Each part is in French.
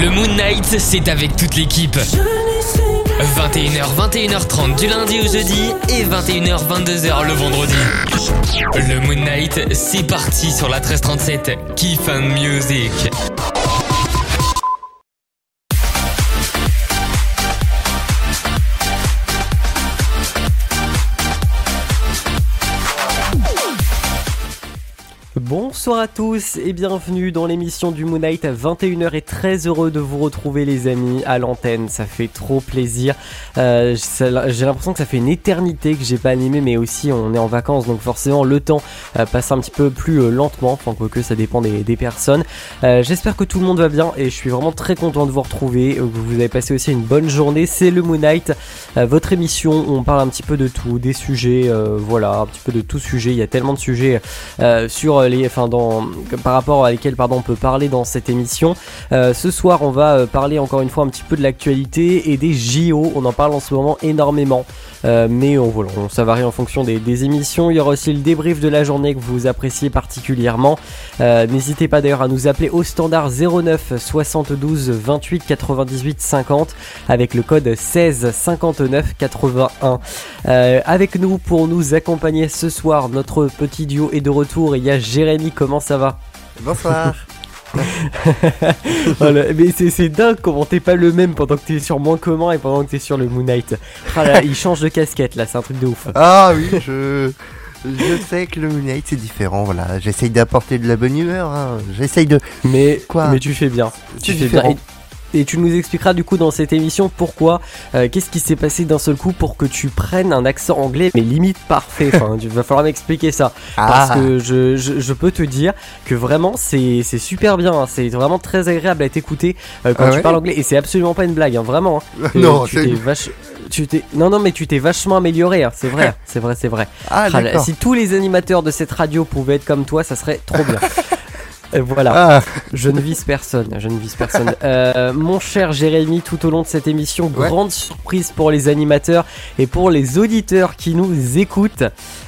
Le Moon Knight, c'est avec toute l'équipe. 21h, 21h30 du lundi au jeudi et 21h, 22h le vendredi. Le Moon Knight, c'est parti sur la 1337. Kiff and Music. Bonsoir à tous et bienvenue dans l'émission du Moon Knight à 21h et très heureux de vous retrouver les amis à l'antenne, ça fait trop plaisir. Euh, j'ai l'impression que ça fait une éternité que j'ai pas animé mais aussi on est en vacances donc forcément le temps euh, passe un petit peu plus euh, lentement, enfin quoique ça dépend des, personnes. J'espère que tout le monde va bien et je suis vraiment très content de vous retrouver, que vous avez passé aussi une bonne journée, c'est le Moon Knight, votre émission on parle un petit peu de tout, des sujets, voilà, un petit peu de tout sujet, il y a tellement de sujets sur les par rapport à lesquels pardon, on peut parler dans cette émission. Euh, ce soir, on va euh, parler encore une fois un petit peu de l'actualité et des JO. On en parle en ce moment énormément. Euh, mais on, ça varie en fonction des, émissions. Il y aura aussi le débrief de la journée que vous appréciez particulièrement. N'hésitez pas d'ailleurs à nous appeler au standard 09 72 28 98 50 avec le code 16 59 81. avec nous pour nous accompagner ce soir, notre petit duo est de retour. Il y a Jérémy, comment ça va? Bonsoir. mais c'est dingue comment t'es pas le même pendant que t'es sur moins commun et pendant que t'es sur le Moon Knight. Ah il change de casquette là, c'est un truc de ouf. Ah oui, je. Je sais que le Moon Knight c'est différent, voilà. J'essaye d'apporter de la bonne humeur, hein. j'essaye de. Mais quoi Mais tu fais bien. Tu fais bien et tu nous expliqueras du coup dans cette émission pourquoi, euh, qu'est-ce qui s'est passé d'un seul coup pour que tu prennes un accent anglais, mais limite parfait. Enfin, il va falloir m'expliquer ça. Parce ah. que je, je, peux te dire que vraiment c'est super bien. Hein. C'est vraiment très agréable à t'écouter euh, quand ah tu parles anglais. Et c'est absolument pas une blague, hein, vraiment. Hein. non, tu t'es vache... Tu t'es non non mais tu t'es vachement amélioré hein. c'est vrai c'est vrai c'est vrai ah, si tous les animateurs de cette radio pouvaient être comme toi ça serait trop bien voilà, ah. je ne vise personne, je ne vise personne. Euh, mon cher Jérémy, tout au long de cette émission, grande surprise pour les animateurs et pour les auditeurs qui nous écoutent.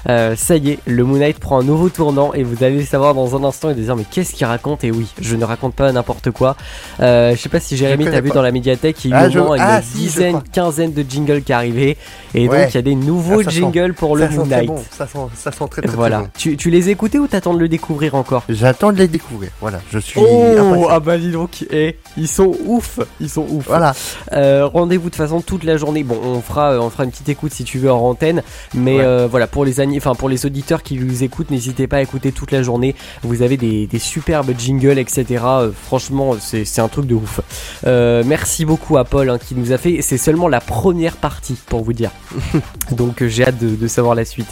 Euh, ça y est, le Moon Knight prend un nouveau tournant et vous allez savoir dans un instant et dire mais qu'est-ce qu'il raconte? Et oui, je ne raconte pas n'importe quoi. Euh, je sais pas si Jérémy t'a vu dans la médiathèque, il y a eu une ah, dizaine, quinzaine de jingles qui arrivaient et donc il y a des nouveaux ah, jingles pour le Moon Knight. Ça, sent, ça sent très très, voilà. Tu, tu les écoutais ou t'attends de le découvrir encore? J'attends de les découvrir. Voilà, je suis. Oh, ah bah dis donc, eh, ils sont ouf, ils sont ouf. Voilà. Euh, rendez-vous de façon toute la journée. Bon, on fera, euh, on fera une petite écoute si tu veux en antenne, mais euh, voilà pour les enfin pour les auditeurs qui nous écoutent, n'hésitez pas à écouter toute la journée. Vous avez des, superbes jingles, etc. franchement, c'est un truc de ouf. merci beaucoup à Paul hein, qui nous a fait. C'est seulement la première partie pour vous dire. donc j'ai hâte de, de savoir la suite.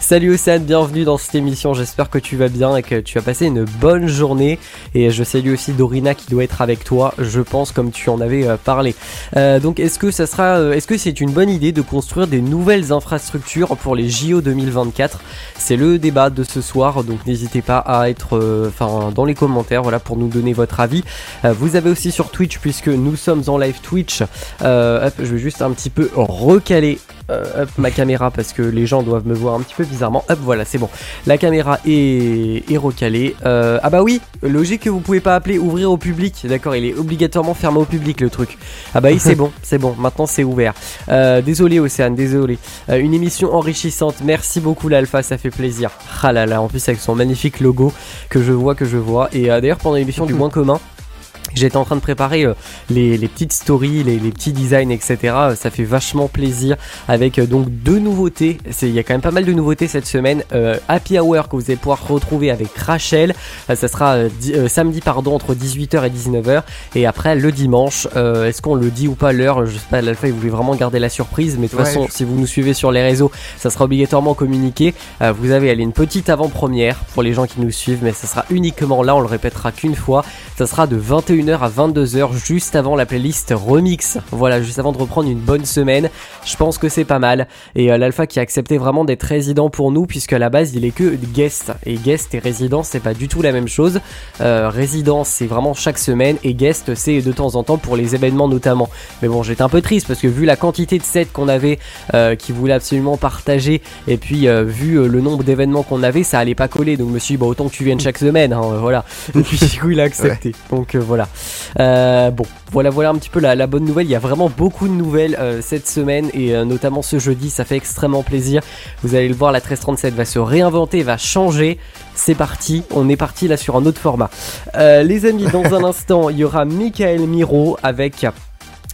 Salut Océane, bienvenue dans cette émission. J'espère que tu vas bien et que tu as passé une bonne journée journée. Et je salue aussi Dorina qui doit être avec toi, je pense, comme tu en avais euh, parlé. Euh, donc, est-ce que ça sera, euh, est-ce que c'est une bonne idée de construire des nouvelles infrastructures pour les JO 2024 C'est le débat de ce soir, donc n'hésitez pas à être, enfin, dans les commentaires, voilà, pour nous donner votre avis. vous avez aussi sur Twitch, puisque nous sommes en live Twitch. je vais juste un petit peu recaler euh, ma caméra parce que les gens doivent me voir un petit peu bizarrement. Hop, voilà, c'est bon. La caméra est, est recalée. Euh, ah bah oui, logique que vous pouvez pas appeler ouvrir au public. D'accord, il est obligatoirement fermé au public le truc. Ah bah oui, c'est bon, c'est bon. Maintenant c'est ouvert. Euh, désolé Océane, désolé. une émission enrichissante. Merci beaucoup l'Alpha, ça fait plaisir. Ah là là, en plus avec son magnifique logo que je vois, que je vois. Et d'ailleurs pendant l'émission du moins commun. J'étais en train de préparer euh, les, petites stories, les, petits designs, etc. Euh, ça fait vachement plaisir avec euh, donc deux nouveautés. Il y a quand même pas mal de nouveautés cette semaine. Happy Hour que vous allez pouvoir retrouver avec Rachel. ça sera samedi pardon entre 18h et 19h. Et après le dimanche, est-ce qu'on le dit ou pas l'heure? Je sais pas, l'alpha il voulait vraiment garder la surprise. Mais de toute façon, si vous nous suivez sur les réseaux, ça sera obligatoirement communiqué. vous avez allé une petite avant-première pour les gens qui nous suivent. Mais ça sera uniquement là, on le répétera qu'une fois. Ça sera de 21h à 22h juste avant la playlist remix. Voilà, juste avant de reprendre une bonne semaine. Je pense que c'est pas mal. Et euh, l'alpha qui a accepté vraiment d'être résident pour nous puisque à la base il est que guest. Et guest et résident c'est pas du tout la même chose. Euh, résident c'est vraiment chaque semaine et guest c'est de temps en temps pour les événements notamment. Mais bon j'étais un peu triste parce que vu la quantité de sets qu'on avait euh, qui voulaient absolument partager et puis vu le nombre d'événements qu'on avait ça allait pas coller donc je me suis dit bah, autant que tu viennes chaque semaine hein, voilà. Et puis du coup il a accepté. Donc voilà. Voilà. Euh, bon, voilà, voilà un petit peu la, la, bonne nouvelle. Il y a vraiment beaucoup de nouvelles euh, cette semaine et euh, notamment ce jeudi. Ça fait extrêmement plaisir. Vous allez le voir, la 1337 va se réinventer, va changer. C'est parti, on est parti là sur un autre format. les amis, dans un instant, il y aura Michael Miro avec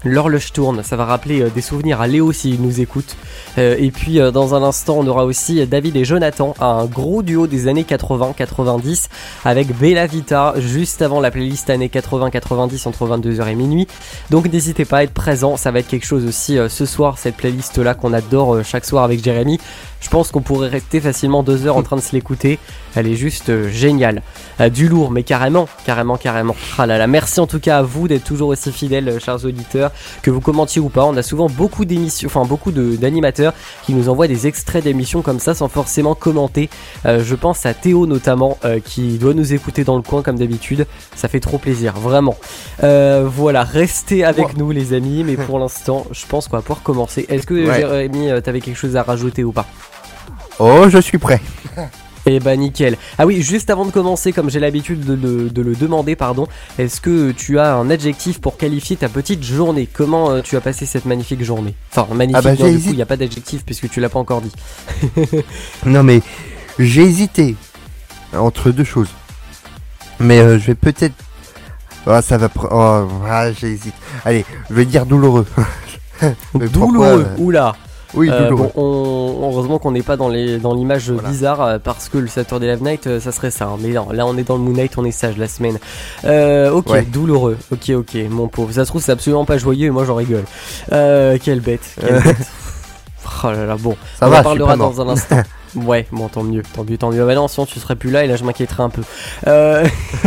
L'horloge tourne, ça va rappeler euh, des souvenirs à Léo s'il nous écoute. Euh, et puis euh, dans un instant, on aura aussi David et Jonathan, un gros duo des années 80-90 avec Bella Vita juste avant la playlist années 80-90 entre 22h et minuit. Donc n'hésitez pas à être présent, ça va être quelque chose aussi ce soir, cette playlist là qu'on adore chaque soir avec Jérémy. Je pense qu'on pourrait rester facilement deux heures en train de se l'écouter. Elle est juste euh, géniale. Euh, du lourd, mais carrément, carrément, carrément. Ah là là, merci en tout cas à vous d'être toujours aussi fidèles, euh, chers auditeurs, que vous commentiez ou pas. On a souvent beaucoup d'émissions, enfin beaucoup d'animateurs qui nous envoient des extraits d'émissions comme ça sans forcément commenter. je pense à Théo notamment, qui doit nous écouter dans le coin comme d'habitude. Ça fait trop plaisir, vraiment. voilà, restez avec nous les amis, mais pour l'instant, je pense qu'on va pouvoir commencer. Est-ce que Jérémy, t'avais quelque chose à rajouter ou pas? Oh, je suis prêt. Eh bah nickel. Ah oui, juste avant de commencer, comme j'ai l'habitude de, le demander, pardon, est-ce que tu as un adjectif pour qualifier ta petite journée? Comment euh, tu as passé cette magnifique journée? Enfin, magnifique, ah bah, du coup, il n'y a pas d'adjectif puisque tu l'as pas encore dit. non mais, j'ai hésité entre deux choses. Mais euh, je vais peut-être... Oh, ça va... Oh, ah, j'hésite. Allez, je vais dire douloureux. douloureux, euh, oula oui, euh, heureusement qu'on n'est pas dans les dans l'image bizarre euh, parce que le Saturday Live Night euh, ça serait ça. Hein. Mais non, là on est dans le Moon Night, on est sage la semaine. ok, douloureux. Ok, ok, mon pauvre. Ça se trouve c'est absolument pas joyeux et moi j'en rigole. quelle bête. Quelle bête. oh là là, bon. Ça on va, en parlera dans un instant. Ouais, bon, tant mieux, tant mieux, tant mieux. Ah bah non, sinon tu serais plus là et là je m'inquiéterais un peu. Euh...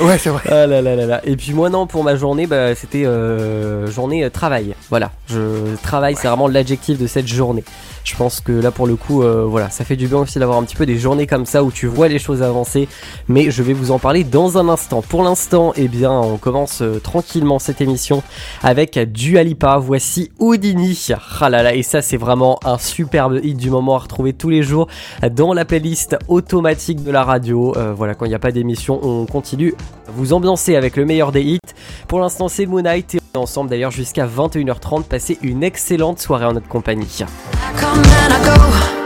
ouais, c'est vrai. Ah là là là là. Et puis moi non, pour ma journée, bah, c'était euh, journée euh, travail. Voilà, je travaille, c'est vraiment l'adjectif de cette journée. Je pense que là pour le coup, euh, voilà, ça fait du bien aussi d'avoir un petit peu des journées comme ça où tu vois les choses avancer. Mais je vais vous en parler dans un instant. Pour l'instant, eh bien, on commence tranquillement cette émission avec Dualipa. Voici Houdini. Ah là là, et ça c'est vraiment un superbe hit du moment à retrouver tous les jours dans la playlist automatique de la radio. Euh, voilà, quand il n'y a pas d'émission, on continue vous ambiancer avec le meilleur des hits. Pour l'instant, c'est Moonlight et on est ensemble d'ailleurs jusqu'à 21h30. Passez une excellente soirée en notre compagnie. 1337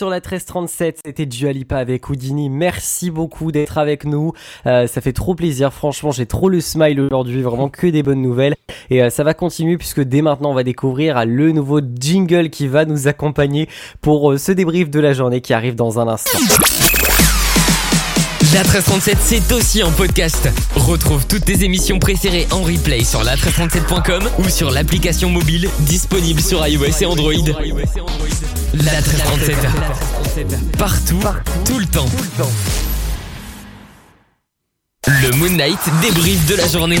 sur la 1337, c'était Dualipa avec Houdini. Merci beaucoup d'être avec nous. Euh, ça fait trop plaisir, franchement, j'ai trop le smile aujourd'hui, vraiment que des bonnes nouvelles. Et euh, ça va continuer puisque dès maintenant, on va découvrir le nouveau jingle qui va nous accompagner pour euh, ce débrief de la journée qui arrive dans un instant. La 1337, c'est aussi en podcast. Retrouve toutes tes émissions préférées en replay sur la1337.com ou sur l'application mobile disponible sur iOS et Android. La 1337. Partout, tout le temps. Le Moon Knight débrief de la journée.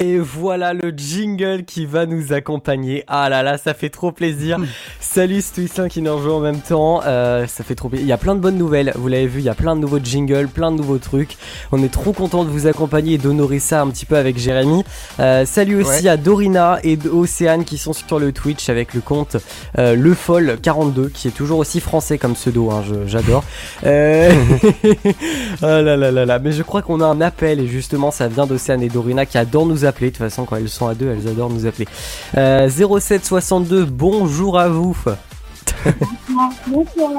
Et voilà le jingle qui va nous accompagner. Ah là là, ça fait trop plaisir. Salut Stoïcien qui nous rejoint en même temps. Euh, ça fait trop plaisir. Il y a plein de bonnes nouvelles. Vous l'avez vu, il y a plein de nouveaux jingles, plein de nouveaux trucs. On est trop content de vous accompagner et d'honorer ça un petit peu avec Jérémy. Euh, salut aussi à Dorina et Océane qui sont sur le Twitch avec le compte euh, Le Foll 42 qui est toujours aussi français comme pseudo. Hein, J'adore. Euh... oh là là là là. Mais je crois qu'on a un appel et justement ça vient d'Océane et Dorina qui adorent nous appeler. De toute façon, quand elles sont à deux, elles adorent nous appeler. Euh, 0762, bonjour à vous. Bonsoir.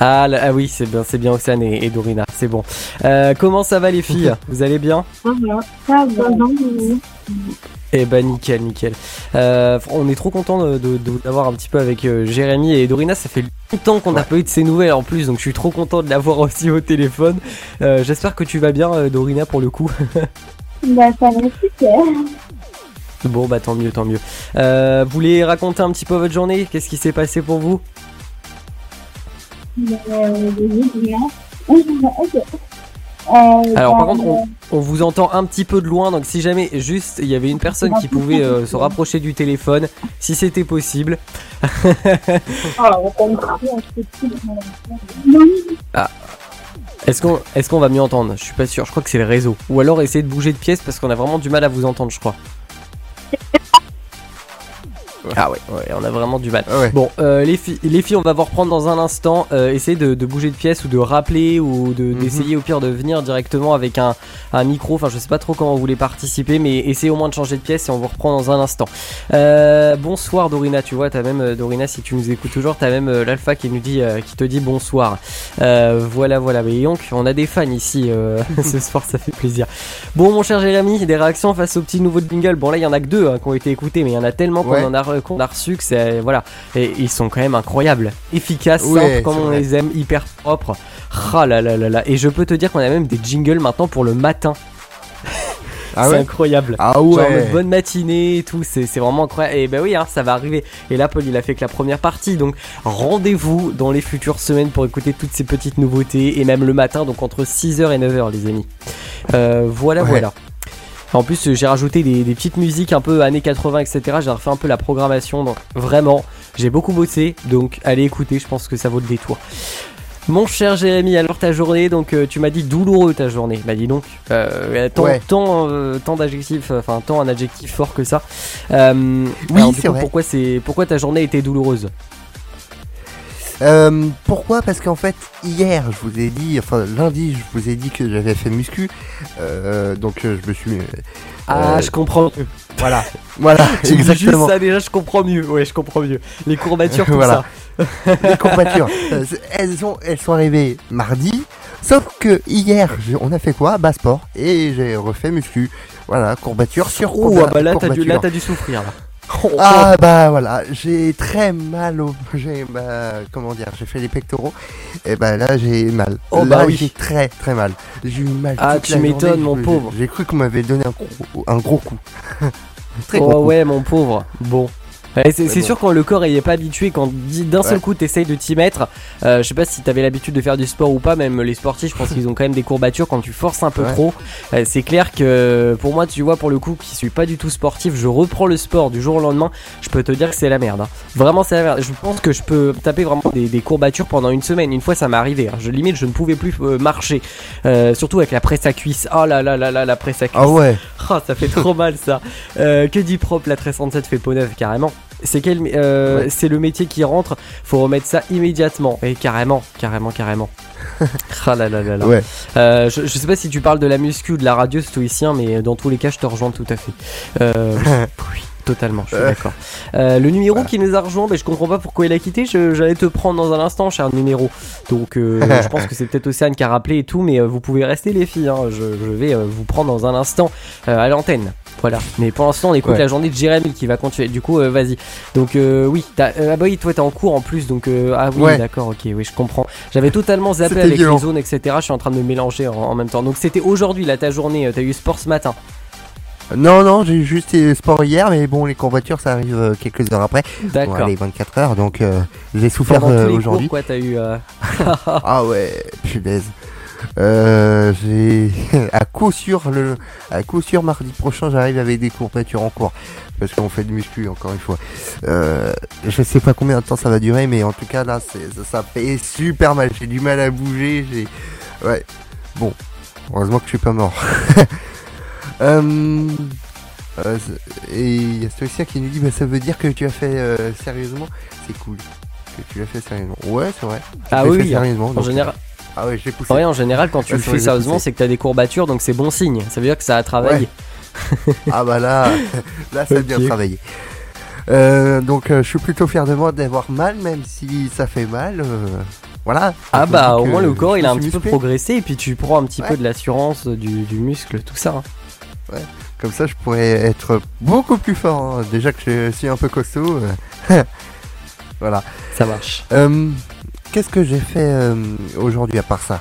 Ah, là- ah oui, c'est bien, c'est bien Océane et, et Dorina, c'est bon. Euh, comment ça va les filles? Vous allez bien? Ça va. Ça va. Eh ben nickel, nickel. Euh, on est trop content de, de, de vous avoir un petit peu avec euh, Jérémy et Dorina. Ça fait longtemps qu'on n'a pas eu de ces nouvelles en plus, donc je suis trop content de l'avoir aussi au téléphone. Euh, J'espère que tu vas bien, euh, Dorina, pour le coup. Bah, ça va super. bon, bah tant mieux, tant mieux. Euh, vous voulez raconter un petit peu votre journée? Qu'est-ce qui s'est passé pour vous? Euh, bien. Ok. Euh, Alors bah, par contre, on, on vous entend un petit peu de loin, donc si jamais juste il y avait une personne qui pouvait euh, se rapprocher du téléphone, si c'était possible. Ah, Est-ce qu'on est qu'on va mieux entendre? Je suis pas sûr, je crois que c'est le réseau. Ou alors essayer de bouger de pièce parce qu'on a vraiment du mal à vous entendre, je crois. Ah ouais, ouais, on a vraiment du mal. Ah ouais. Bon, euh, les, filles, les filles, on va vous reprendre dans un instant. Euh, essayez de, de bouger de pièce ou de rappeler ou de- Mhm. d'essayer au pire de venir directement avec un, un micro. Enfin, je sais pas trop comment vous voulez participer, mais essayez au moins de changer de pièce et on vous reprend dans un instant. Euh, bonsoir Dorina, tu vois, t'as même euh, Dorina, si tu nous écoutes toujours, t'as même euh, l'alpha qui nous dit, euh, qui te dit bonsoir. Euh, voilà, voilà. Mais donc, on a des fans ici euh, ce soir, ça fait plaisir. Bon, mon cher Jérémy, des réactions face au petit nouveau jingle. Bon, là, il y en a que deux hein, qui ont été écoutés, mais il y en a tellement qu'on en a, qu'on a reçu que c'est voilà. Et ils sont quand même incroyables, efficaces, Ouais, simples, comme on les aime, hyper propres. Ah là là là là. Et je peux te dire qu'on a même des jingles maintenant pour le matin. Ah c'est ouais incroyable. Ah Genre en mode ouais. bonne matinée et tout, c'est c'est vraiment incroyable. Et ben oui, hein, ça va arriver. Et là, Paul, il a fait que la première partie. Donc rendez-vous dans les futures semaines pour écouter toutes ces petites nouveautés. Et même le matin, donc entre 6h et 9h, les amis. Euh, voilà, Ouais. voilà. En plus, euh, j'ai rajouté des, des petites musiques un peu années 80, etc. J'ai refait un peu la programmation. Donc vraiment, j'ai beaucoup bossé. Donc allez écouter, je pense que ça vaut le détour. Mon cher Jérémy, alors ta journée, donc euh, tu m'as dit douloureux ta journée. Bah dis donc, euh, tant, Ouais. tant, euh, tant d'adjectifs, enfin tant un adjectif fort que ça. Oui, alors, du c'est coup, vrai. pourquoi c'est, pourquoi ta journée était douloureuse? Euh, pourquoi? Parce qu'en fait, hier, je vous ai dit, enfin lundi, je vous ai dit que j'avais fait muscu. Euh, donc euh, je me suis. euh, Ah, je comprends. voilà. Voilà, dis juste exactement. ça déjà, je comprends mieux. Ouais, je comprends mieux. Les courbatures, tout Voilà. ça. Les courbatures. elles, sont, elles sont arrivées mardi. Sauf que hier, on a fait quoi? Bas sport. Et j'ai refait muscu. Voilà, courbature sur Oh, courba- ah bah là t'as dû, courbature. là t'as dû souffrir là. Ah bah voilà, j'ai très mal au... J'ai, bah, comment dire, j'ai fait les pectoraux. Et bah là j'ai mal. Oh, là bah oui. j'ai très très mal. J'ai eu mal Ah, toute tu m'étonnes, mon pauvre. J'ai cru qu'on m'avait donné un gros, un gros coup. très oh gros coup. ouais, mon pauvre. Bon. C'est bon. sûr quand le corps il est pas habitué, quand d'un seul Ouais. coup t'essayes de t'y mettre, euh, je sais pas si t'avais l'habitude de faire du sport ou pas, même les sportifs, je pense qu'ils ont quand même des courbatures quand tu forces un peu Ouais. trop. Euh, c'est clair que pour moi, tu vois, pour le coup, qui suis pas du tout sportif, je reprends le sport du jour au lendemain, je peux te dire que c'est la merde. hein. Vraiment, c'est la merde. Je pense que je peux taper vraiment des, des courbatures pendant une semaine. Une fois, ça m'est arrivé. hein. Je limite, je ne pouvais plus euh, marcher, surtout avec la presse à cuisse. Oh là là là là, la presse à cuisse. Ah ouais. Ah, ça fait trop mal ça. Que dit propre la 1337 fait peau neuve carrément. C'est quel euh, Ouais. c'est le métier qui rentre, faut remettre ça immédiatement. Et carrément, carrément, carrément. ah là là là là. Ouais. Euh, je, je sais pas si tu parles de la muscu ou de la radio stoïcien, mais dans tous les cas, je te rejoins tout à fait. Euh, oui. Totalement, je suis d'accord. Euh, le numéro Voilà. qui nous a rejoint, ben, je comprends pas pourquoi il a quitté. Je- J'allais te prendre dans un instant, cher numéro. Donc, euh, je pense que c'est peut-être Océane qui a rappelé et tout, mais euh, vous pouvez rester, les filles. hein. Je, je vais vous prendre dans un instant à l'antenne. Voilà. Mais pour l'instant, on écoute Ouais. la journée de Jérémy qui va continuer. Du coup, euh, vas-y. Donc, euh, oui. euh, ah bah oui, toi, t'es en cours en plus. Donc, euh, ah oui, Ouais. d'accord, ok, oui, je comprends. J'avais totalement zappé avec violent. les zones, etc. Je suis en train de me mélanger en, en même temps. Donc, c'était aujourd'hui, là, ta journée. euh, T'as eu sport ce matin. Non, non, j'ai juste été sport hier, mais bon, les courbatures, ça arrive euh, quelques heures après. Bon, D'accord. allez, 24 heures, donc euh, j'ai souffert euh, les aujourd'hui. quoi, t'as eu. euh, Ah ouais, punaise. Euh, j'ai à coup sûr le à coup sûr mardi prochain j'arrive avec des courbatures en cours parce qu'on fait du muscu encore une fois. Euh, je sais pas combien de temps ça va durer mais en tout cas là ça, ça fait super mal. J'ai du mal à bouger. J'ai ouais bon heureusement que je suis pas mort. euh, euh, et il y a Stoicien qui nous dit bah ça veut dire que tu as fait euh, sérieusement? C'est cool que tu l'as fait sérieusement. Ouais c'est vrai. Ah Je oui, fait oui, sérieusement. En donc, général, ah ouais, j'ai poussé. ouais, en général, quand tu Ouais, le fais sérieusement, c'est que t'as des courbatures, donc c'est bon signe. Ça veut dire que ça a travaillé. Ah bah là, là ça a bien travaillé. Euh, donc euh, je suis plutôt fier de moi d'avoir mal, même si ça fait mal. euh, voilà. Ah bah au moins le corps il a un petit peu progressé et puis tu prends un petit Ouais. peu de l'assurance du, du muscle, tout ça. hein. Comme ça je pourrais être beaucoup plus fort. hein. Déjà que je suis un peu costaud. voilà. Ça marche. Qu'est-ce que j'ai fait euh, aujourd'hui à part ça?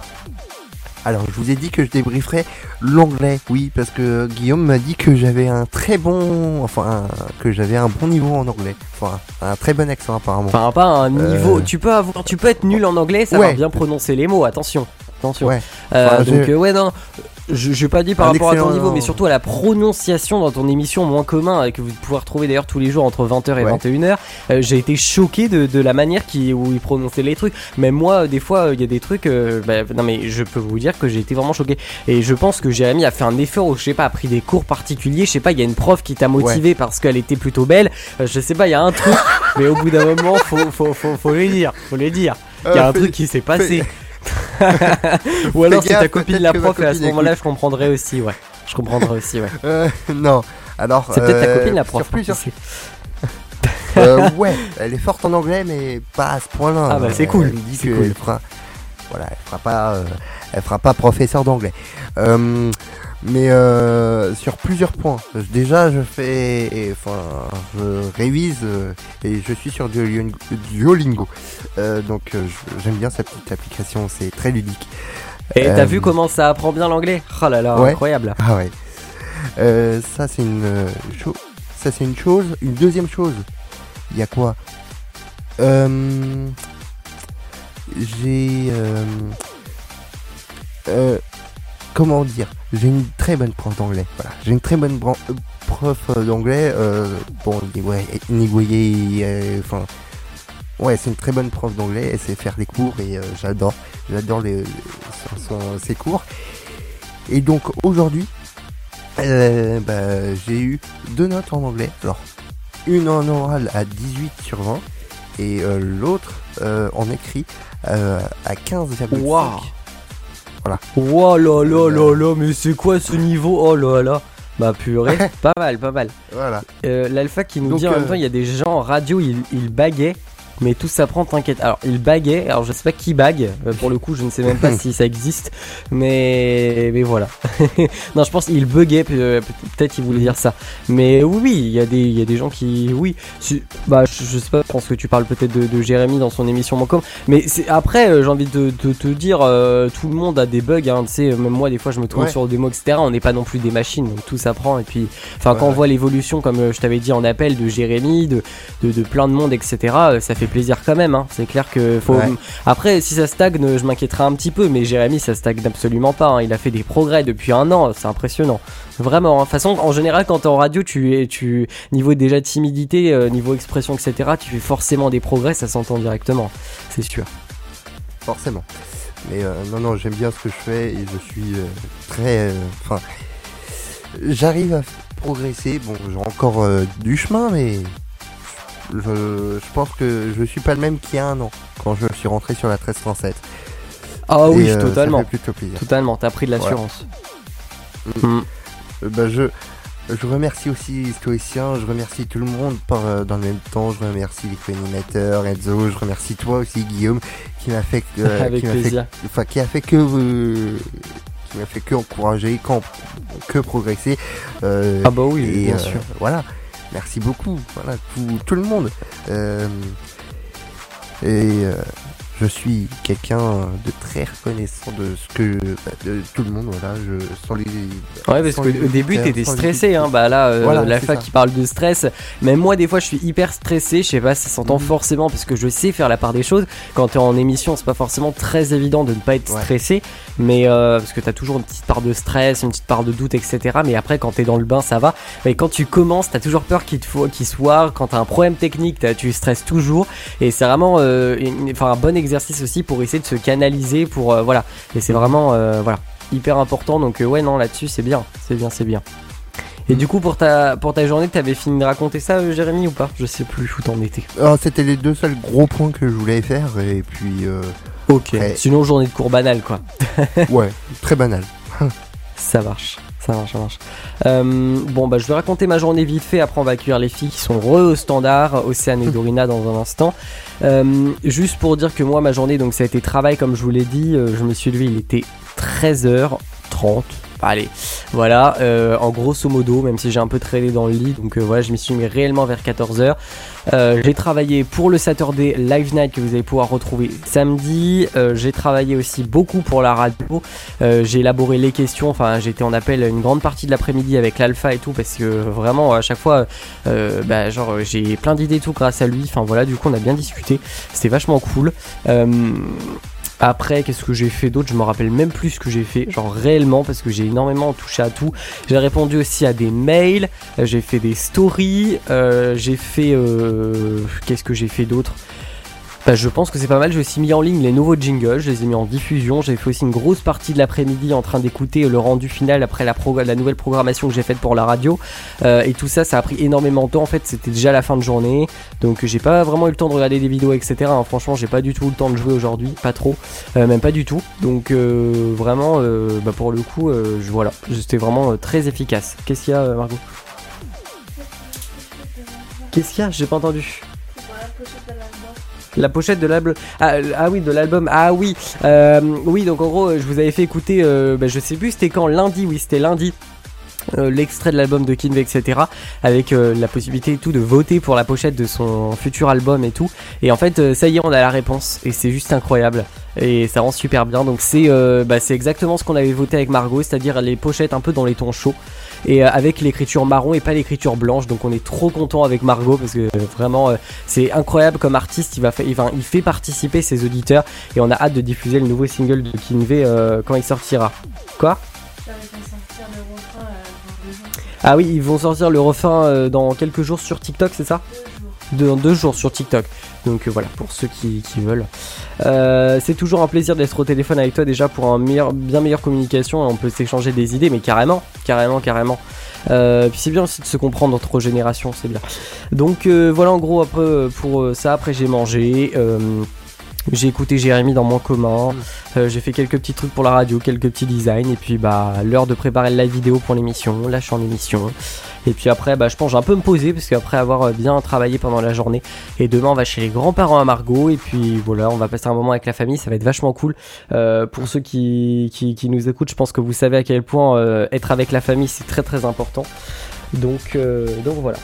Alors, je vous ai dit que je débrieferais l'anglais, oui, parce que Guillaume m'a dit que j'avais un très bon, enfin, un- que j'avais un bon niveau en anglais, enfin, un très bon accent apparemment. Enfin pas un niveau. Euh. Tu peux avoir, tu peux être nul en anglais, ça va bien prononcer les mots. Attention, attention. Ouais. Euh, Enfin, donc euh, ouais non. Je j'ai pas dit par Un rapport à ton niveau, mais surtout à la prononciation dans ton émission moins commun et que vous pouvez retrouver d'ailleurs tous les jours entre 20h et Ouais. 21h. euh, J'ai été choqué de, de la manière qui, où il prononçait les trucs. Même moi, euh, des fois, euh, il y a des trucs. euh, bah, non mais je peux vous dire que j'ai été vraiment choqué. Et je pense que Jérémy a fait un effort ou je sais pas, a pris des cours particuliers. Je sais pas, il y a une prof qui t'a motivé parce qu'elle était plutôt belle. Euh, je sais pas, il y a un truc. mais au bout d'un moment, faut, faut, faut, faut le dire. Faut le dire. Il y a Euh, un truc qui s'est passé. Ou alors c'est ta copine la prof et à ce moment-là je comprendrais aussi, ouais. Je comprendrais aussi, ouais. Euh, non. Alors, C'est peut-être ta euh, copine la sur prof. hein, plusieurs-. Euh, ouais, elle est forte en anglais, mais pas à ce point-là. Ah bah, c'est cool, dit c'est que cool. elle fera, voilà, elle fera pas, euh, elle fera pas professeur d'anglais. Euh, mais euh, sur plusieurs points. Déjà, je fais, et, enfin, je révise euh, et je suis sur Duolingo. Duolingo. Euh, donc, euh, j'aime bien cette petite application, c'est très ludique. Et t'as vu comment ça apprend bien l'anglais? Oh là là, Ouais. incroyable. Ah ouais. Ça c'est une chose. Ça c'est une chose. Une deuxième chose. Il y a quoi? Euh, J'ai. Comment dire J'ai une très bonne prof d'anglais. Voilà. J'ai une très bonne euh, prof euh, d'anglais. euh, bon, ouais, euh, enfin. Ouais, c'est une très bonne prof d'anglais. Elle sait faire des cours et j'adore. J'adore ses cours. Et donc aujourd'hui, bah, j'ai eu deux notes en anglais. Alors, une en oral à 18 sur 20 et l'autre en écrit à 15,5. Waouh. Oh là là là là, mais c'est quoi ce niveau? Oh là là. Bah purée, pas mal, pas mal. Voilà. Euh, L'alpha qui nous Donc, dit en même euh, temps, il y a des gens en radio, ils, ils baguaient, mais tout s'apprend, t'inquiète. Alors, ils baguaient, alors je sais pas qui bague, euh, pour le coup, je ne sais même pas si ça existe, mais, mais voilà. non, je pense qu'il buguait, euh, peut-être il voulait dire ça. Mais oui, oui, il y, a des- il y a des gens qui. Oui, si- bah, je, je sais pas, je pense que tu parles peut-être de, de Jérémy dans son émission Moncom, mais après, euh, j'ai envie de te dire, euh, tout le monde a des bugs, hein, tu sais, même moi, des fois, je me Ouais. sur des mots, etc. On n'est pas non plus des machines, donc tout s'apprend, et puis. Enfin, Ouais, quand on voit l'évolution, comme je t'avais dit en appel, de Jérémy, de, de, de plein de monde, etc., ça fait plaisir quand même. hein. C'est clair que faut. Ouais. Après, si ça stagne, je m'inquiéterai un petit peu, mais Jérémy, ça stagne absolument pas. hein. Il a fait des progrès depuis un an, c'est impressionnant. Vraiment. hein. De toute façon, en général, quand t'es en radio, tu es, tu niveau déjà timidité, euh, niveau expression, etc., tu fais forcément des progrès, ça s'entend directement, c'est sûr. Forcément. Mais euh, non, non, j'aime bien ce que je fais et je suis euh, très. Enfin. J'arrive à progresser. Bon, j'ai encore du chemin, mais. Je, je pense que je suis pas le même qu'il y a un an quand je suis rentré sur la 1337. Ah oui, euh, totalement. Ça fait plutôt plaisir. Totalement, t'as pris de l'assurance. Mm. Euh, bah, je je remercie aussi Stoïcien, je remercie tout le monde par, euh, dans le même temps, je remercie les co-animateurs, Enzo, je remercie toi aussi Guillaume qui m'a fait euh, Avec qui m'a fait, plaisir. enfin qui a fait que qui m'a fait que encourager, qu'en- que progresser. Euh, Ah bah oui, et bien sûr. voilà, merci beaucoup, voilà tout, tout le monde. Euh, euh, je suis quelqu'un de très reconnaissant de ce que bah, de tout le monde, voilà, je sans les Ouais, parce qu'au début, t'étais stressé, hein. Bah là, euh, Voilà, la fac qui parle de stress. Même moi, des fois, je suis hyper stressé. Je sais pas, ça s'entend Mhm. forcément parce que je sais faire la part des choses. Quand t'es en émission, c'est pas forcément très évident de ne pas être Ouais. stressé. Mais euh, parce que t'as toujours une petite part de stress, une petite part de doute, etc. Mais après, quand t'es dans le bain, ça va. Mais quand tu commences, t'as toujours peur qu'il te faut, qu'il soit. Quand t'as un problème technique, tu stresses toujours. Et c'est vraiment, euh, enfin, un bon exercice aussi pour essayer de se canaliser. Pour euh, voilà. Et c'est vraiment, euh, voilà, hyper important. Donc euh, ouais, non, là-dessus, c'est bien, c'est bien, c'est bien. Et du coup, pour ta, pour ta journée, t'avais fini de raconter ça, euh, Jérémy, ou pas? Je sais plus où t'en étais. Alors, c'était les deux seuls gros points que je voulais faire et puis euh, Ok. Sinon, journée de cours banale, quoi. ouais, très banal. Ça marche, ça marche, ça marche. Euh, bon, bah, je vais raconter ma journée vite fait. Après, on va accueillir les filles qui sont re au standard, Océane et Dorina, dans un instant. Euh, juste pour dire que moi, ma journée, donc ça a été travail, comme je vous l'ai dit. Euh, je me suis levé, il était 13h30. Allez, voilà, en grosso modo, même si j'ai un peu traîné dans le lit, donc voilà, je m'y suis mis réellement vers 14h. Euh, j'ai travaillé pour le Saturday Live Night que vous allez pouvoir retrouver samedi. Euh, j'ai travaillé aussi beaucoup pour la radio. Euh, j'ai élaboré les questions. Enfin, j'étais en appel une grande partie de l'après-midi avec l'alpha et tout parce que vraiment à chaque fois, bah, genre j'ai plein d'idées tout grâce à lui. Enfin voilà, du coup on a bien discuté. C'était vachement cool. Après, qu'est-ce que j'ai fait d'autre? Je me rappelle même plus ce que j'ai fait, genre réellement, parce que j'ai énormément touché à tout. J'ai répondu aussi à des mails, euh, j'ai fait des stories, euh, j'ai fait. euh, qu'est-ce que j'ai fait d'autre? Bah, je pense que c'est pas mal. J'ai aussi mis en ligne les nouveaux jingles, je les ai mis en diffusion. J'ai fait aussi une grosse partie de l'après-midi en train d'écouter le rendu final après la, nouvelle programmation que j'ai faite pour la radio. Euh, et tout ça, ça a pris énormément de temps. En fait, c'était déjà la fin de journée. Donc, j'ai pas vraiment eu le temps de regarder des vidéos, etc. hein. Franchement, j'ai pas du tout le temps de jouer aujourd'hui. Pas trop. Euh, même pas du tout. Donc, euh, vraiment, euh, bah, pour le coup, euh, voilà. C'était vraiment euh, très efficace. Qu'est-ce qu'il y a, euh, Margot? Qu'est-ce qu'il y a? J'ai pas entendu. La pochette de l'album. Ah, ah oui, de l'album. Ah oui. Euh, oui, donc en gros, je vous avais fait écouter. euh, bah, je sais plus c'était quand. Lundi, oui, c'était lundi. euh, L'extrait de l'album de Kinve, etc. Avec la possibilité et tout de voter pour la pochette de son futur album et tout. Et en fait, ça y est, on a la réponse. Et c'est juste incroyable. Et ça rend super bien. Donc c'est bah, c'est exactement ce qu'on avait voté avec Margot, c'est-à-dire les pochettes un peu dans les tons chauds. Et euh, avec l'écriture marron et pas l'écriture blanche. Donc on est trop content avec Margot parce que euh, vraiment euh, c'est incroyable comme artiste. Il, va il, va- il fait participer ses auditeurs. Et on a hâte de diffuser le nouveau single de Kinve euh, quand il sortira. Quoi? Ah oui, ils vont sortir le refrain dans quelques jours sur TikTok, c'est ça? Dans deux jours sur TikTok. Donc euh, voilà, pour ceux qui, veulent. Euh, c'est toujours un plaisir d'être au téléphone avec toi déjà pour un bien meilleure communication on peut s'échanger des idées, mais carrément, carrément, carrément. Euh, puis c'est bien aussi de se comprendre entre générations, c'est bien. Donc voilà en gros après pour ça. Après j'ai mangé. J'ai écouté Jérémy dans mon commun, euh, j'ai fait quelques petits trucs pour la radio, quelques petits designs, et puis bah l'heure de préparer live vidéo pour l'émission, là je suis en émission, et puis après bah je pense que j'ai un peu me poser, parce qu'après avoir euh, bien travaillé pendant la journée, et demain on va chez les grands-parents à Margot, et puis voilà, on va passer un moment avec la famille, ça va être vachement cool. Euh, pour ceux qui, qui, qui nous écoutent, je pense que vous savez à quel point euh, être avec la famille c'est très très important. Donc, donc voilà.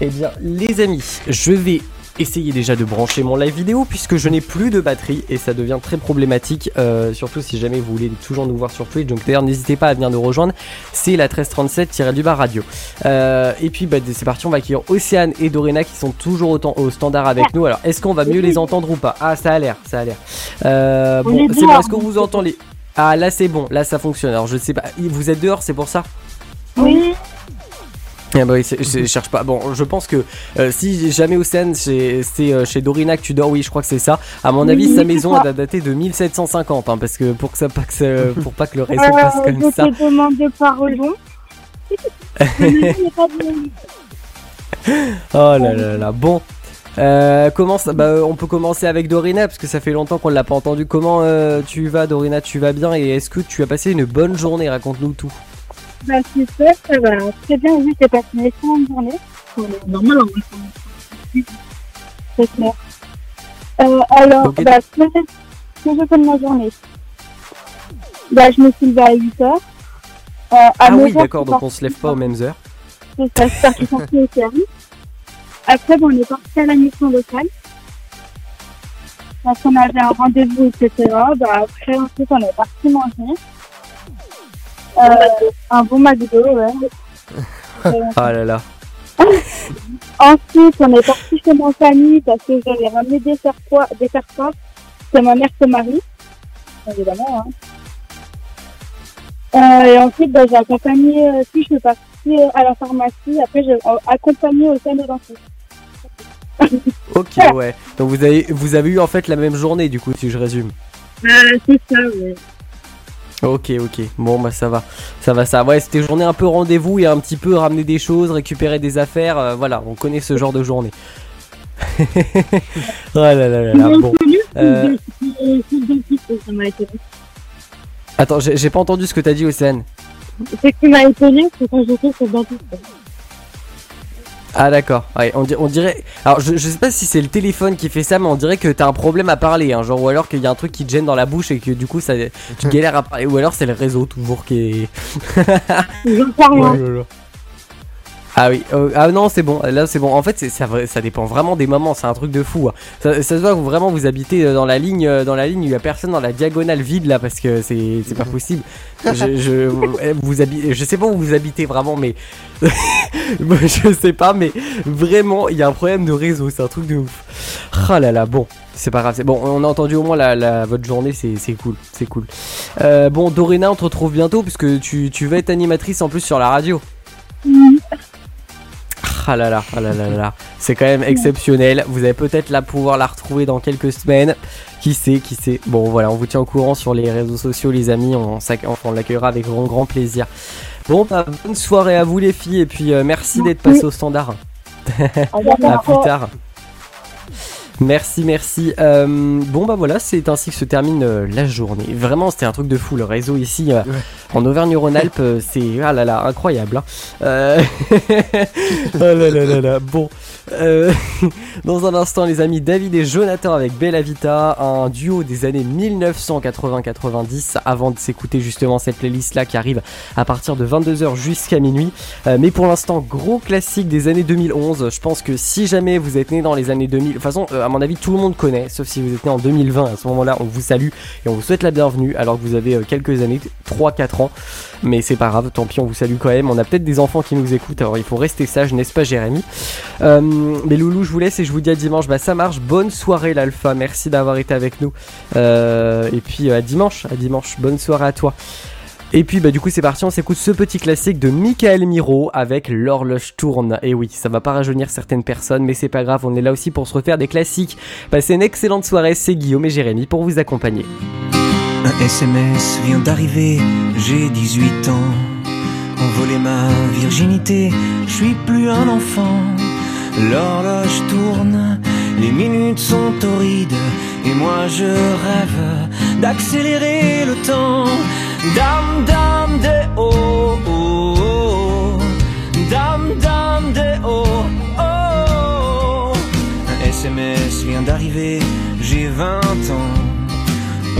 Eh bien, les amis, je vais essayer déjà de brancher mon live vidéo puisque je n'ai plus de batterie et ça devient très problématique, euh, surtout si jamais vous voulez toujours nous voir sur Twitch. Donc d'ailleurs, n'hésitez pas à venir nous rejoindre. C'est la 1337-du-bar radio. Euh, et puis, bah, c'est parti, on va accueillir Océane et Dorena qui sont toujours autant au standard avec nous. Alors, est-ce qu'on va mieux les entendre ou pas? Ah, ça a l'air, ça a l'air. Euh, On bon, est c'est bon, est-ce qu'on vous entend les. Ah, là c'est bon, là ça fonctionne. Alors, je sais pas, vous êtes dehors, c'est pour ça? Oui, ah bah oui, je cherche pas. Bon, je pense que euh, si jamais Océane, c'est c'est, euh, chez Dorina que tu dors, oui, je crois que c'est ça. À mon Oui, avis, sa maison elle va dater de 1750, hein, parce que pour que ça, pas que ça- pour pas que le réseau euh, passe comme je ça. te demande pardon. Je Oh là là là. Bon. Euh, comment ça, bah, on peut commencer avec Dorina parce que ça fait longtemps qu'on l'a pas entendu. Comment euh, tu vas, Dorina? Tu vas bien? Et est-ce que tu as passé une bonne journée? Raconte-nous tout. Bah, super, ça va très bien. Oui, j'ai passé une excellente journée. Normal, on va C'est clair. Euh, alors, Ok. bah, ce que j'ai fait de ma journée? Bah, je me suis levée à 8 heures. Euh, à Ah 9 oui, d'accord, je donc on se lève pas aux mêmes heures. C'est ça, je partie chercher au service. Après, bon, on est parti à la mission locale. Parce qu'on avait un rendez-vous, etc. Bah, après, ensuite, on est parti manger. Euh, un bon McDo, ouais. Ah là là. ensuite, on est parti chez ma famille parce que j'avais ramené des faire des faire C'est ma mère, c'est Marie. Évidemment, hein. Euh, et ensuite, bah, j'ai accompagné, euh, si je suis partie euh, à la pharmacie, après j'ai euh, accompagné au sein de dentiste. Ok, ouais. Donc vous avez, vous avez eu en fait la même journée, du coup, si je résume. Euh, c'est ça, oui. Ok, ok. Bon, bah ça va. Ça va, ça. Ouais, c'était journée un peu rendez-vous et un petit peu ramener des choses, récupérer des affaires. euh, voilà, on connaît ce genre de journée. oh là là là là. Euh, attends, j'ai pas entendu ce que t'as dit, Océane. Ce qui m'a étonné, c'est quand j'étais le dentiste. Ah d'accord, ouais, on, di- on dirait... Alors je, je sais pas si c'est le téléphone qui fait ça, mais on dirait que t'as un problème à parler, hein, genre ou alors qu'il y a un truc qui te gêne dans la bouche et que du coup ça, tu galères à parler, ou alors c'est le réseau toujours qui est... Parle. hein. Ah oui, euh, ah non c'est bon, là c'est bon. En fait ça, ça dépend vraiment des moments, c'est un truc de fou. hein. Ça, ça se voit vraiment vous habitez euh, dans la ligne, euh, dans la ligne, il y a personne dans la diagonale vide là parce que c'est pas possible. Je, sais pas où vous habitez vraiment, mais je sais pas, mais vraiment il y a un problème de réseau, c'est un truc de ouf. Ah là là, bon. C'est pas grave, c'est bon, on a entendu au moins la, votre journée, c'est cool, c'est cool. Euh, bon, Dorena, on te retrouve bientôt puisque tu, tu vas être animatrice en plus sur la radio. Ah là là, ah là là là là. C'est quand même exceptionnel. Vous allez peut-être la pouvoir la retrouver dans quelques semaines. Qui sait, qui sait. Bon voilà, on vous tient au courant sur les réseaux sociaux les amis. On l'accueillera avec grand grand plaisir. Bon, bah, bonne soirée à vous les filles et puis euh, merci d'être passé au standard. À plus tard. Merci, merci. Euh, bon bah voilà, c'est ainsi que se termine euh, la journée. Vraiment, c'était un truc de fou. Le réseau ici euh, en Auvergne-Rhône-Alpes, euh, c'est ah là là incroyable. hein. Euh, oh là là là là. Bon, Euh, dans un instant, les amis, David et Jonathan avec Bella Vita, un duo des années 1980-90. Avant de s'écouter justement cette playlist là qui arrive à partir de 22h jusqu'à minuit. Euh, mais pour l'instant, gros classique des années 2011. Je pense que si jamais vous êtes né dans les années 2000, de toute façon, euh, à mon avis, tout le monde connaît, sauf si vous êtes né en 2020. À ce moment-là, on vous salue et on vous souhaite la bienvenue alors que vous avez quelques années, 3-4 ans. Mais c'est pas grave, tant pis, on vous salue quand même. On a peut-être des enfants qui nous écoutent, alors il faut rester sage, n'est-ce pas, Jérémy? Mais Loulou, je vous laisse et je vous dis à dimanche. Bah, ça marche. Bonne soirée, l'Alpha. Merci d'avoir été avec nous. Euh, et puis euh, à dimanche, à dimanche. Bonne soirée à toi. Et puis bah du coup c'est parti, on s'écoute ce petit classique de Michael Miro avec l'horloge tourne. Et oui, ça va pas rajeunir certaines personnes, mais c'est pas grave, on est là aussi pour se refaire des classiques. Passez une excellente soirée, c'est Guillaume et Jérémy pour vous accompagner. Un SMS vient d'arriver, j'ai 18 ans. On volait ma virginité, je suis plus un enfant. L'horloge tourne, les minutes sont torrides, et moi je rêve d'accélérer le temps. Dame, dame, des oh, oh, oh. Dame, des oh, oh. Un SMS vient d'arriver, j'ai 20 ans.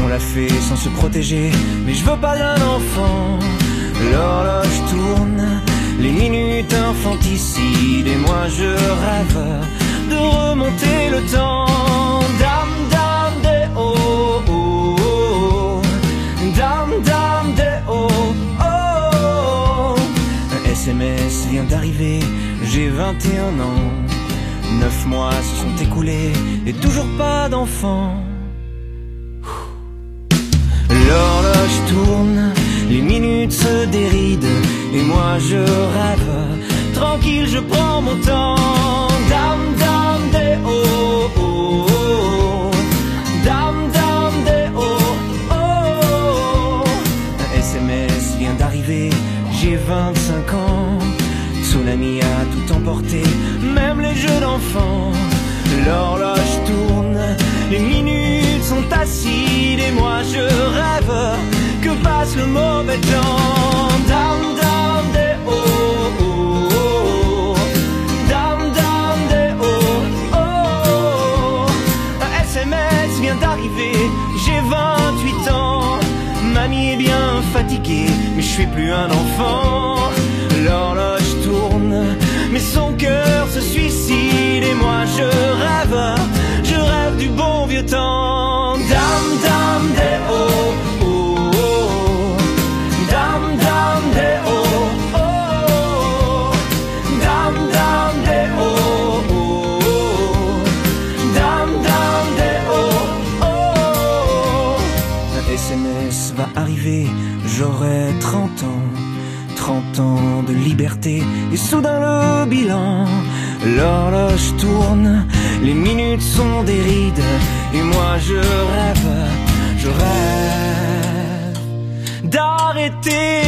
On l'a fait sans se protéger, mais je veux pas d'un enfant. L'horloge tourne, les minutes infanticides, et moi je rêve de remonter le temps. Dame, dame, des oh, oh, oh. Dame, dame, des oh. Un SMS vient d'arriver, j'ai 21 ans. Neuf mois se sont écoulés, et toujours pas d'enfant. L'horloge tourne, les minutes se dérident, et moi je rêve. Tranquille, je prends mon temps. Dame, dame, des oh, oh, oh. Dame, dame, des oh, oh. Un SMS vient d'arriver, j'ai 25 ans. Tsunami a tout emporté, même les jeux d'enfants. L'horloge tourne, les minutes sont acides et moi je rêve que passe le mauvais temps. Un enfant. L'horloge tourne, mais son cœur se suicide et moi je rêve, je rêve du bon vieux temps. Dam dam des oh liberté. Et soudain le bilan. L'horloge tourne, les minutes sont des rides. Et moi je rêve, je rêve d'arrêter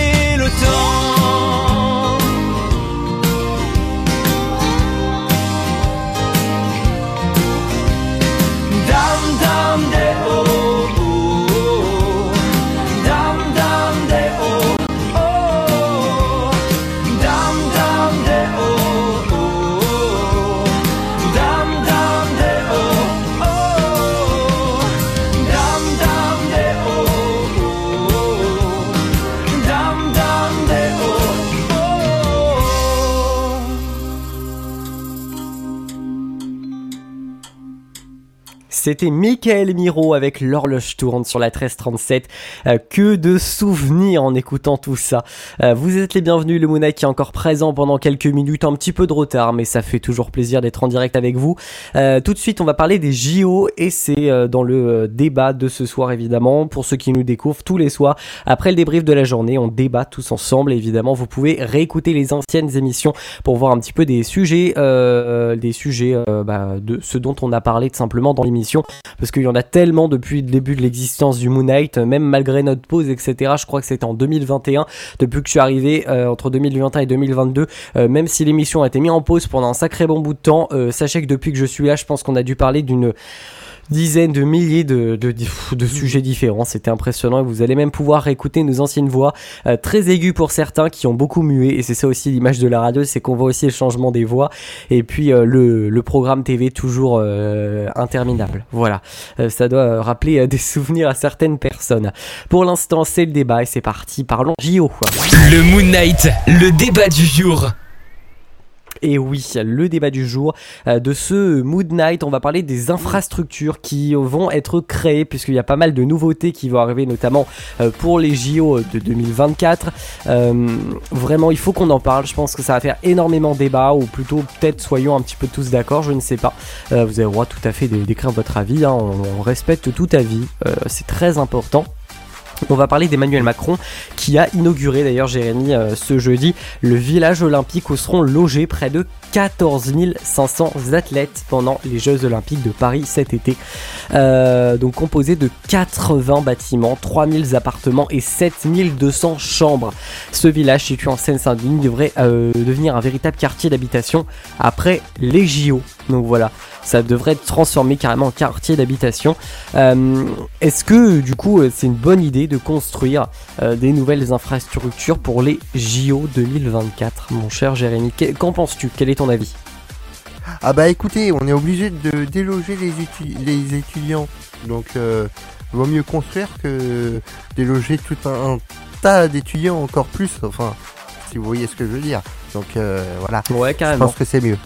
C'était Michael Miro avec l'horloge tourne sur la 1337. Euh, que de souvenirs en écoutant tout ça. Euh, vous êtes les bienvenus, le Mouna qui est encore présent pendant quelques minutes, un petit peu de retard, mais ça fait toujours plaisir d'être en direct avec vous. Euh, tout de suite, on va parler des JO et c'est dans le débat de ce soir évidemment. Pour ceux qui nous découvrent tous les soirs, après le débrief de la journée, on débat tous ensemble. Évidemment, vous pouvez réécouter les anciennes émissions pour voir un petit peu des sujets, des sujets bah, de ce dont on a parlé tout simplement dans l'émission parce qu'il y en a tellement depuis le début de l'existence du Moon Knight, euh, même malgré notre pause, etc. Je crois que c'était en 2021, depuis que je suis arrivé euh, entre 2021 et 2022, euh, même si l'émission a été mise en pause pendant un sacré bon bout de temps, sachez que depuis que je suis là, je pense qu'on a dû parler d'une dizaines de milliers de, de, de, sujets différents. C'était impressionnant vous allez même pouvoir écouter nos anciennes voix euh, très aiguës pour certains qui ont beaucoup mué. Et c'est ça aussi l'image de la radio, c'est qu'on voit aussi le changement des voix. Et puis euh, le, le programme TV toujours euh, interminable. Voilà, ça doit rappeler des souvenirs à certaines personnes. Pour l'instant, c'est le débat et c'est parti. Parlons JO. Le Moon Knight, le débat du jour. Et oui, le débat du jour euh, de ce Mood Night, on va parler des infrastructures qui vont être créées puisqu'il y a pas mal de nouveautés qui vont arriver notamment euh, pour les JO de 2024. Euh, vraiment, il faut qu'on en parle. Je pense que ça va faire énormément débat ou plutôt peut-être soyons un petit peu tous d'accord, je ne sais pas. Vous avez le droit tout à fait d'écrire votre avis. hein. On, respecte tout avis. C'est très important. On va parler d'Emmanuel Macron qui a inauguré d'ailleurs Jérémy euh, ce jeudi le village olympique où seront logés près de 14 500 athlètes pendant les Jeux olympiques de Paris cet été. Euh, donc composé de 80 bâtiments, 3000 appartements et 7200 chambres. Ce village situé en Seine-Saint-Denis devrait euh, devenir un véritable quartier d'habitation après les JO. Donc voilà, ça devrait être transformé carrément en quartier d'habitation. Euh, Est-ce que du coup euh, c'est une bonne idée de construire euh, des nouvelles infrastructures pour les JO 2024 Mon cher Jérémy, Que- qu'en penses-tu? Quel est ton avis? Ah bah écoutez, on est obligé de déloger les, étu- les étudiants. Donc, euh, vaut mieux construire que déloger tout un, un tas d'étudiants encore plus. Enfin, si vous voyez ce que je veux dire. Donc euh, voilà, Ouais, je carrément. pense que c'est mieux.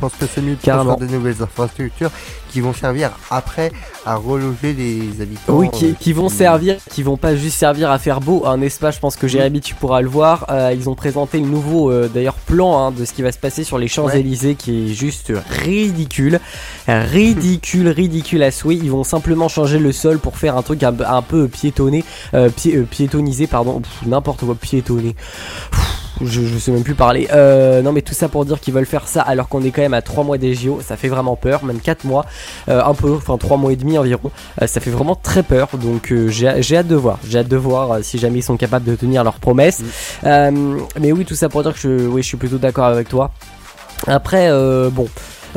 Je pense que c'est mieux de construire de nouvelles infrastructures qui vont servir après à reloger les habitants. Oui, qui, euh, qui vont servir, qui vont pas juste servir à faire beau un espace. Je pense que Jérémy, tu pourras le voir. Euh, ils ont présenté le nouveau, euh, d'ailleurs, plan hein, de ce qui va se passer sur les Champs-Élysées, qui est juste ridicule, ridicule, ridicule à souhait. Ils vont simplement changer le sol pour faire un truc un, peu- un peu piétonné, euh, pié- piétonisé, pardon, n'importe quoi, piétonné. Pff, Je, je sais même plus parler. Euh, non, mais tout ça pour dire qu'ils veulent faire ça alors qu'on est quand même à 3 mois des JO. Ça fait vraiment peur, même 4 mois, euh, un peu, enfin 3 mois et demi environ. Euh, ça fait vraiment très peur, donc euh, j'ai hâte de voir. J'ai hâte de voir si jamais ils sont capables de tenir leurs promesses. Euh, mais oui, tout ça pour dire que je, oui, je suis plutôt d'accord avec toi. Après, euh, bon.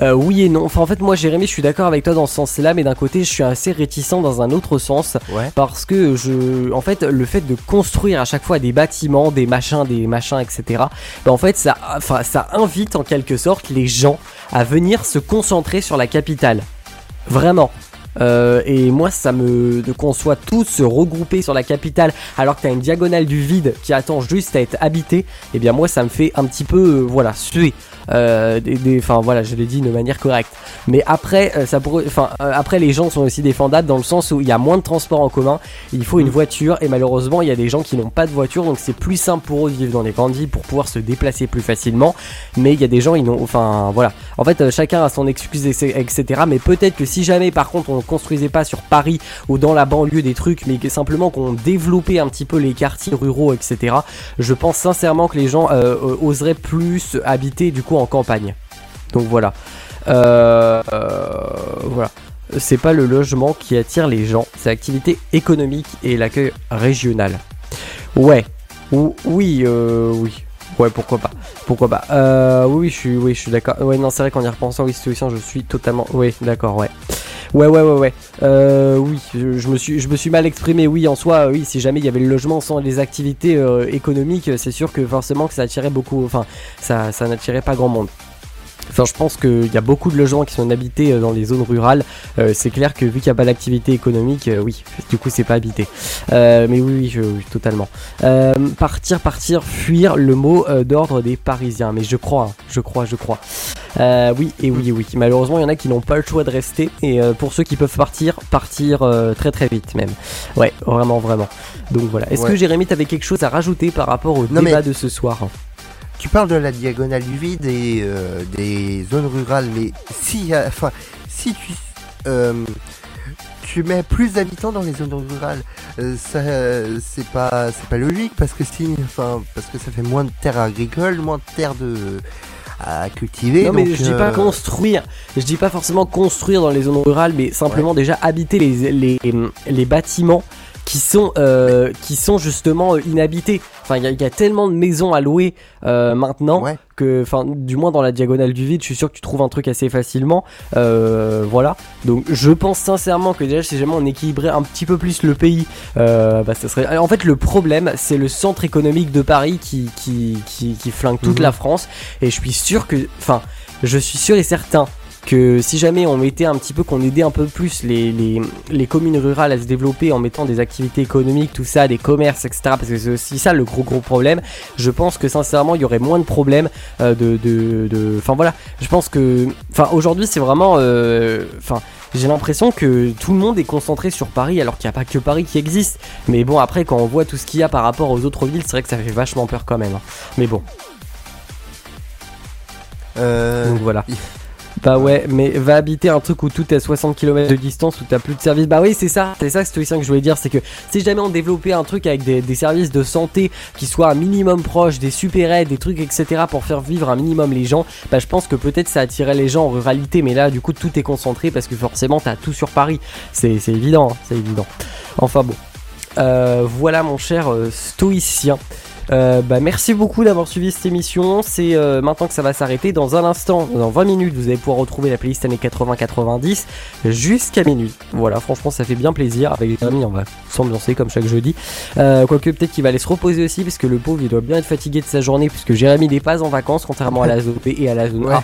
Euh, oui et non. Enfin, en fait, moi, Jérémy, je suis d'accord avec toi dans ce sens-là, mais d'un côté, je suis assez réticent dans un autre sens Ouais. parce que je, en fait, le fait de construire à chaque fois des bâtiments, des machins, des machins, etc. ben, en fait, ça, enfin, ça invite en quelque sorte les gens à venir se concentrer sur la capitale. Vraiment. Euh, et moi, ça me. qu'on soit tous regroupés sur la capitale alors que t'as une diagonale du vide qui attend juste à être habitée, et eh bien moi, ça me fait un petit peu, euh, voilà, suer. Euh, des, enfin voilà, je l'ai dit de manière correcte. Mais après, euh, ça pourrait, enfin euh, après les gens sont aussi défendables dans le sens où il y a moins de transports en commun, il faut une mm. voiture et malheureusement il y a des gens qui n'ont pas de voiture donc c'est plus simple pour eux de vivre dans les grandes villes pour pouvoir se déplacer plus facilement. Mais il y a des gens ils n'ont, enfin voilà. En fait chacun a son excuse etc. Mais peut-être que si jamais par contre on construisait pas sur Paris ou dans la banlieue des trucs, mais simplement qu'on développait un petit peu les quartiers ruraux etc. Je pense sincèrement que les gens oseraient plus habiter du coup en campagne. Donc voilà. Euh, voilà. C'est pas le logement qui attire les gens, c'est l'activité économique et l'accueil régional. Ouais. Ou, oui, euh, oui. Ouais, pourquoi pas. Pourquoi pas. Euh, oui, je suis, oui, je suis d'accord. Ouais, non, c'est vrai qu'en y repensant, oui, je suis totalement. Oui, d'accord, ouais. Ouais, ouais, ouais, ouais. Euh, oui, je, me suis, je me suis mal exprimé. Oui, en soi, oui, si jamais il y avait le logement sans les activités euh, économiques, c'est sûr que forcément que ça attirait beaucoup. Enfin, ça, ça n'attirait pas grand monde. Enfin, je pense qu'il y a beaucoup de logements qui sont habités euh, dans les zones rurales. Euh, c'est clair que vu qu'il n'y a pas d'activité économique, euh, oui, du coup, c'est pas habité. mais oui, oui, totalement. partir, partir, fuir, le mot d'ordre des Parisiens. Mais je crois, hein, je crois, je crois. oui, et oui, oui. Malheureusement, il y en a qui n'ont pas le choix de rester. Et pour ceux qui peuvent partir, partir très très vite même. Ouais, vraiment, vraiment. Donc voilà. Est-ce que Jérémy, t'avais quelque chose à rajouter par rapport au débat de ce soir? Tu parles de la diagonale du vide et euh, des zones rurales, mais si, euh, enfin, si tu, euh, tu mets plus d'habitants dans les zones rurales, ça, c'est pas, c'est pas logique parce que si, enfin, parce que ça fait moins de terres agricoles, moins de terres de à cultiver. Non mais je dis pas construire, je dis pas forcément construire dans les zones rurales, mais simplement déjà habiter les, les, les bâtiments qui sont euh, qui sont justement euh, inhabités. Enfin, il y, a tellement de maisons à louer euh, maintenant que, enfin, du moins dans la diagonale du vide, je suis sûr que tu trouves un truc assez facilement. voilà. Donc, je pense sincèrement que déjà, si jamais on équilibrait un petit peu plus le pays, bah, ça serait. En fait, le problème, c'est le centre économique de Paris qui qui qui, qui flingue toute mhm. la France. Et je suis sûr que, enfin, je suis sûr et certain que si jamais on mettait un petit peu, qu'on aidait un peu plus les, les, les, communes rurales à se développer en mettant des activités économiques, tout ça, des commerces, etc. Parce que c'est aussi ça le gros gros problème. Je pense que sincèrement, il y aurait moins de problèmes euh, de, de, Enfin voilà, je pense que... Enfin aujourd'hui, c'est vraiment... Euh, enfin... j'ai l'impression que tout le monde est concentré sur Paris alors qu'il n'y a pas que Paris qui existe. Mais bon, après, quand on voit tout ce qu'il y a par rapport aux autres villes, c'est vrai que ça fait vachement peur quand même. Hein. Mais bon. Euh... Donc voilà. Bah ouais, mais va habiter un truc où tout est à 60 km de distance, où t'as plus de services. Bah oui, c'est ça, c'est ça, c'est ça que je voulais dire, c'est que si jamais on développait un truc avec des, services de santé qui soient un minimum proche, des super aides, des trucs, etc., pour faire vivre un minimum les gens, bah je pense que peut-être ça attirait les gens en ruralité, mais là, du coup, tout est concentré parce que forcément, t'as tout sur Paris. C'est évident, hein, c'est évident. Enfin bon. Euh, voilà mon cher euh, stoïcien. Euh, bah, merci beaucoup d'avoir suivi cette émission. C'est euh, maintenant que ça va s'arrêter. Dans un instant, dans 20 minutes, vous allez pouvoir retrouver la playlist années 80-90 jusqu'à minuit. Voilà, franchement, ça fait bien plaisir. Avec les amis, on va s'ambiancer comme chaque jeudi. Euh, quoique, peut-être qu'il va aller se reposer aussi, parce que le pauvre, il doit bien être fatigué de sa journée, puisque Jérémy n'est pas en vacances, contrairement à la zone B et à la zone A.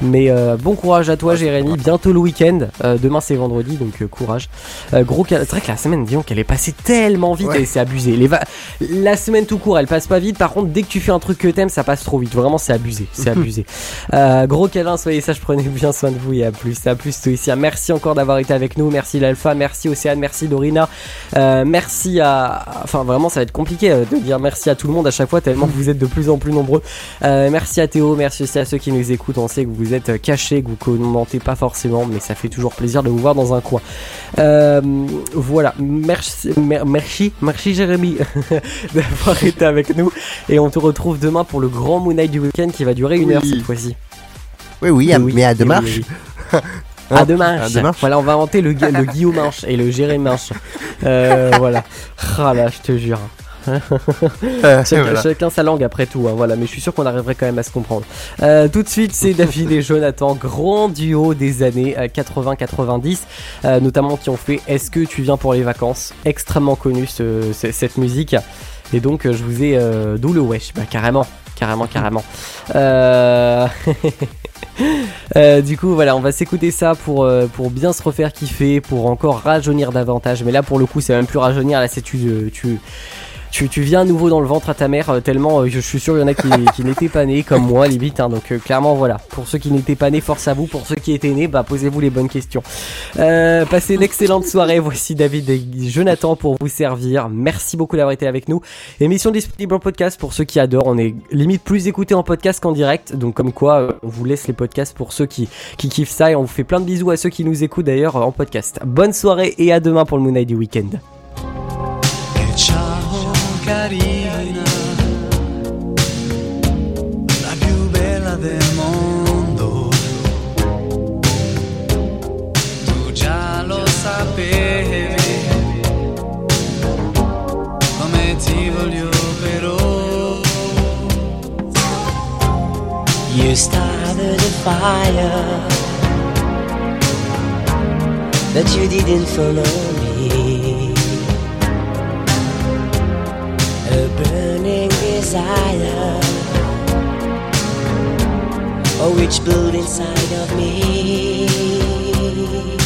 Mais bon courage à toi, Jérémy. Bientôt le week-end. demain, c'est vendredi, donc courage. gros, c'est vrai que la semaine, disons qu'elle est passée tellement vite et c'est abusé. Les La semaine tout court, elle passe pas vite. Par contre, dès que tu fais un truc que t'aimes, ça passe trop vite. Vraiment, c'est abusé. C'est abusé. Euh, gros câlin, soyez sages, prenez bien soin de vous et à plus. À plus, Stoïcia. Merci encore d'avoir été avec nous. Merci l'Alpha. Merci Océane. Merci Dorina. Euh, merci à. Enfin, vraiment, ça va être compliqué euh, de dire merci à tout le monde à chaque fois, tellement que vous êtes de plus en plus nombreux. merci à Théo. Merci aussi à ceux qui nous écoutent. On sait que vous êtes cachés, que vous commentez pas forcément, mais ça fait toujours plaisir de vous voir dans un coin. voilà. Merci, merci, merci Jérémy d'avoir été avec nous. Et on te retrouve demain pour le grand Moon Night du week-end qui va durer une heure cette fois-ci. Oui, oui, mais à deux marches. à deux marches. Voilà, on va inventer le, le Guillaume Marche et le Jérémy Marche. Euh, voilà. Ah là, je te jure. Euh, chacun, sa langue après tout, hein, voilà, mais je suis sûr qu'on arriverait quand même à se comprendre. Euh, tout de suite, c'est David et Jonathan, grand duo des années 80-90, notamment qui ont fait Est-ce que tu viens pour les vacances? Extrêmement connu cette musique. Et donc, euh, je vous ai. Euh, d'où le wesh Bah, carrément. carrément, carrément. Euh... euh, du coup, voilà, on va s'écouter ça pour, euh, pour bien se refaire kiffer, pour encore rajeunir davantage. Mais là, pour le coup, c'est même plus rajeunir, là, c'est tu, euh, tu, tu, tu viens à nouveau dans le ventre à ta mère, euh, tellement euh, je suis sûr il y en a qui, n'étaient pas nés comme moi, limite. Hein, donc, euh, clairement, voilà. Pour ceux qui n'étaient pas nés, force à vous. Pour ceux qui étaient nés, bah, posez-vous les bonnes questions. Passez une excellente soirée. Voici David et Jonathan pour vous servir. Merci beaucoup d'avoir été avec nous. Émission disponible en podcast pour ceux qui adorent. On est limite plus écouté en podcast qu'en direct. Donc, comme quoi, on vous laisse les podcasts pour ceux qui, qui kiffent ça. Et on vous fait plein de bisous à ceux qui nous écoutent d'ailleurs en podcast. Bonne soirée et à demain pour le Moon du week-end. Carina, la più bella del mondo. Tu già lo sapevi, come ti voglio però. You started a fire, but you didn't follow burning desire, oh, which blew inside of me.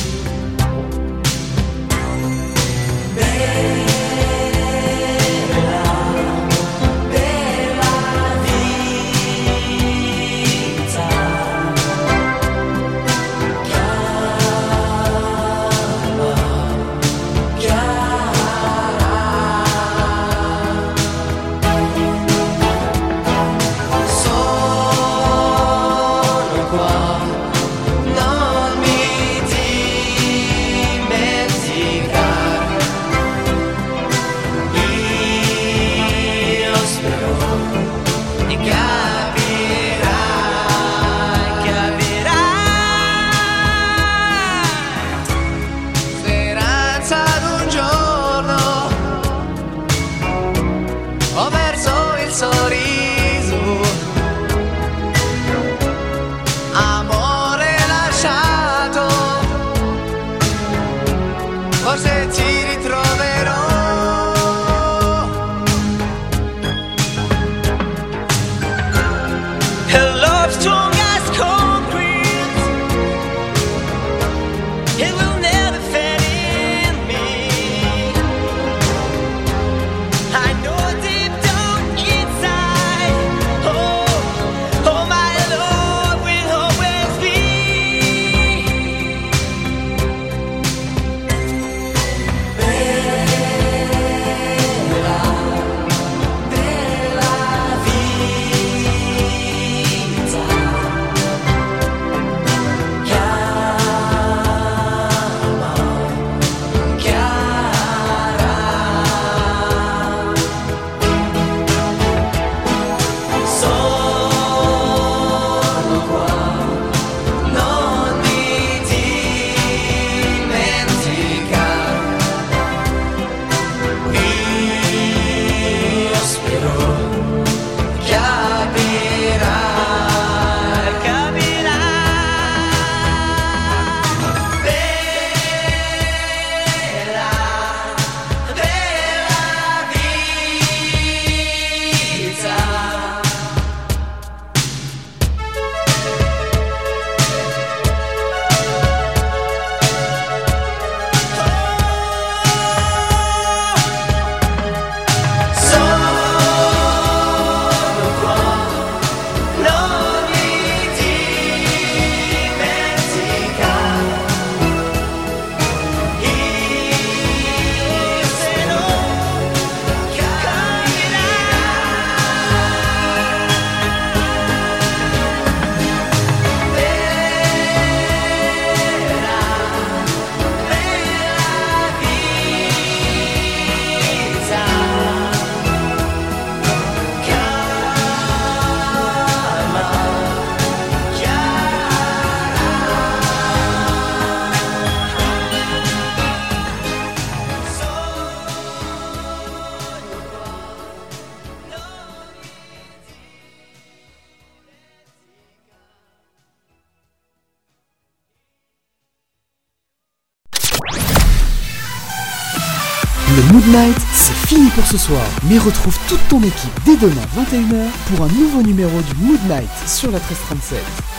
Mais retrouve toute ton équipe dès demain 21h pour un nouveau numéro du Mood Night sur la 1337.